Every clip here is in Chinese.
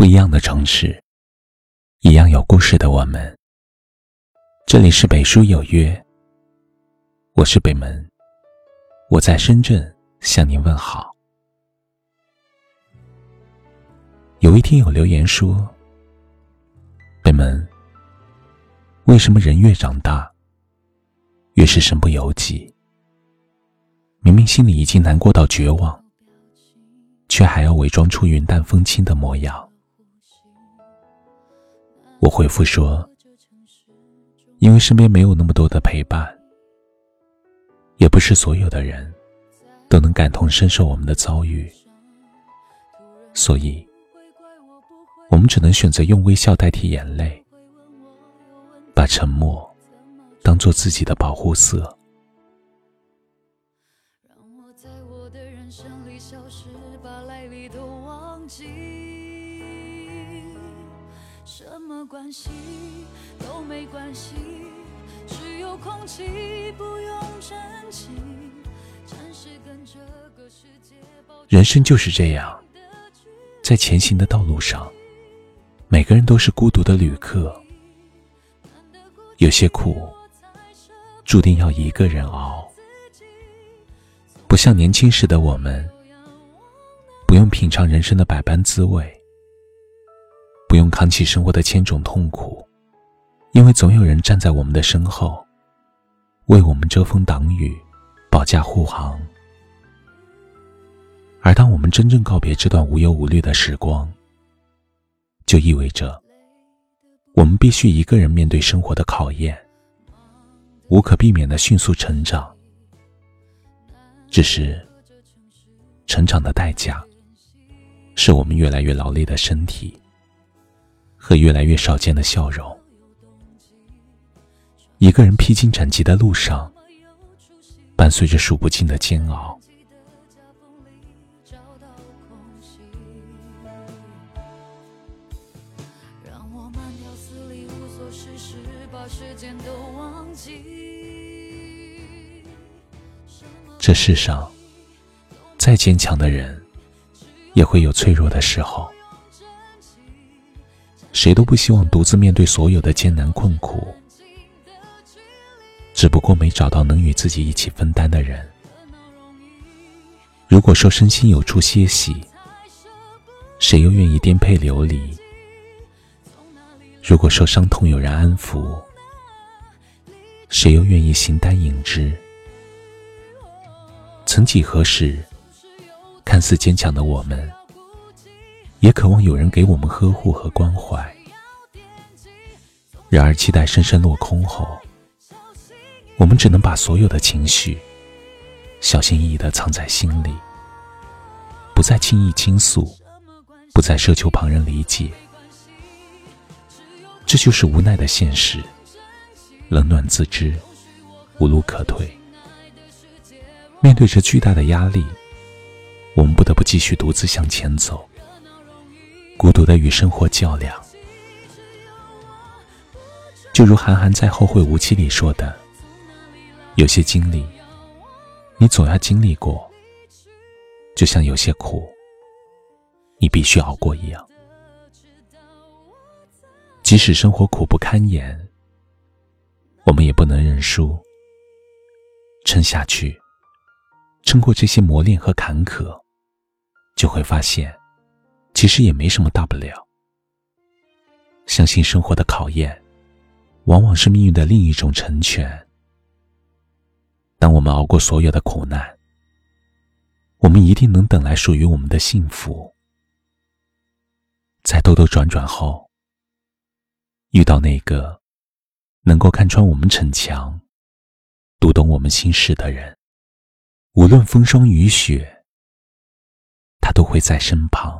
不一样的城市，一样有故事的我们。这里是北书有约，我是北门，我在深圳向您问好。有一天有留言说：“北门，为什么人越长大，越是身不由己？明明心里已经难过到绝望，却还要伪装出云淡风轻的模样。”我回复说：“因为身边没有那么多的陪伴，也不是所有的人都能感同身受我们的遭遇，所以，我们只能选择用微笑代替眼泪，把沉默当做自己的保护色。”关系都没关系，只有空气不用珍惜。人生就是这样，在前行的道路上，每个人都是孤独的旅客。有些苦，注定要一个人熬。不像年轻时的我们，不用品尝人生的百般滋味。不用扛起生活的千种痛苦，因为总有人站在我们的身后，为我们遮风挡雨，保驾护航。而当我们真正告别这段无忧无虑的时光，就意味着我们必须一个人面对生活的考验，无可避免的迅速成长。只是，成长的代价，是我们越来越劳累的身体。和越来越少见的笑容。一个人披荆斩棘的路上，伴随着数不尽的煎熬。这世上，再坚强的人，也会有脆弱的时候。谁都不希望独自面对所有的艰难困苦，只不过没找到能与自己一起分担的人。如果说身心有处歇息，谁又愿意颠沛流离？如果说伤痛有人安抚，谁又愿意形单影只？曾几何时，看似坚强的我们。也渴望有人给我们呵护和关怀，然而期待深深落空后，我们只能把所有的情绪小心翼翼地藏在心里，不再轻易倾诉，不再奢求旁人理解。这就是无奈的现实，冷暖自知，无路可退。面对着巨大的压力，我们不得不继续独自向前走。孤独的与生活较量，就如韩寒在《后会无期》里说的：“有些经历，你总要经历过，就像有些苦，你必须熬过一样。即使生活苦不堪言，我们也不能认输，撑下去，撑过这些磨练和坎坷，就会发现。”其实也没什么大不了。相信生活的考验，往往是命运的另一种成全。当我们熬过所有的苦难，我们一定能等来属于我们的幸福。在兜兜转转后，遇到那个能够看穿我们逞强、读懂我们心事的人，无论风霜雨雪，他都会在身旁。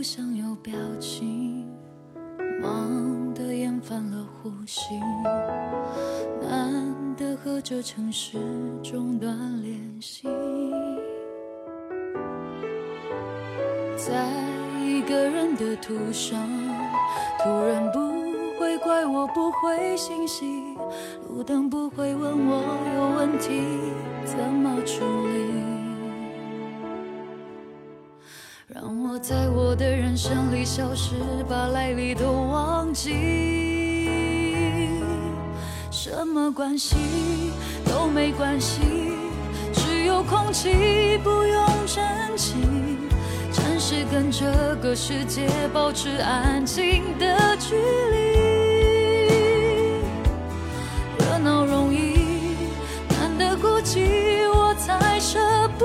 不想有表情，忙得厌烦了呼吸，难得和这城市中断联系。在一个人的途上，突然不会怪我不回信息，路灯不会问我有问题怎么处理。让我在我的人生里消失，把来历都忘记。什么关系都没关系，只有空气不用珍惜。暂时跟这个世界保持安静的距离。热闹容易，难得孤寂，我才舍不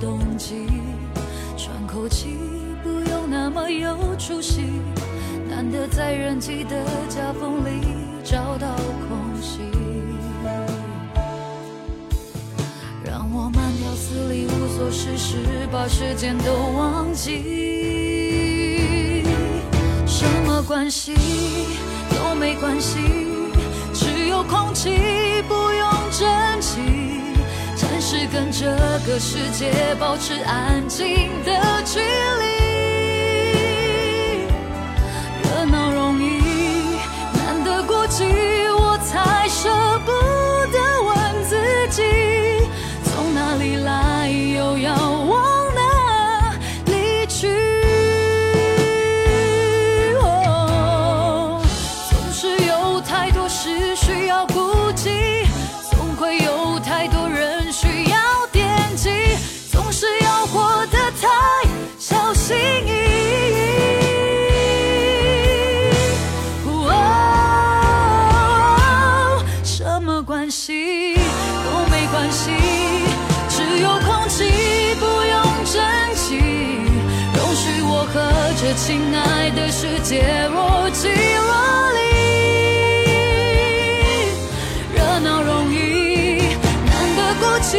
冬季，喘口气不用那么有出息，难得在人际的夹缝里找到空隙。让我慢条斯理、无所事事，把时间都忘记。什么关系都没关系，只有空气跟这个世界保持安静的距离。没关系，只有空气不用珍惜。容许我和这亲爱的世界若即若离。热闹容易，难得孤寂，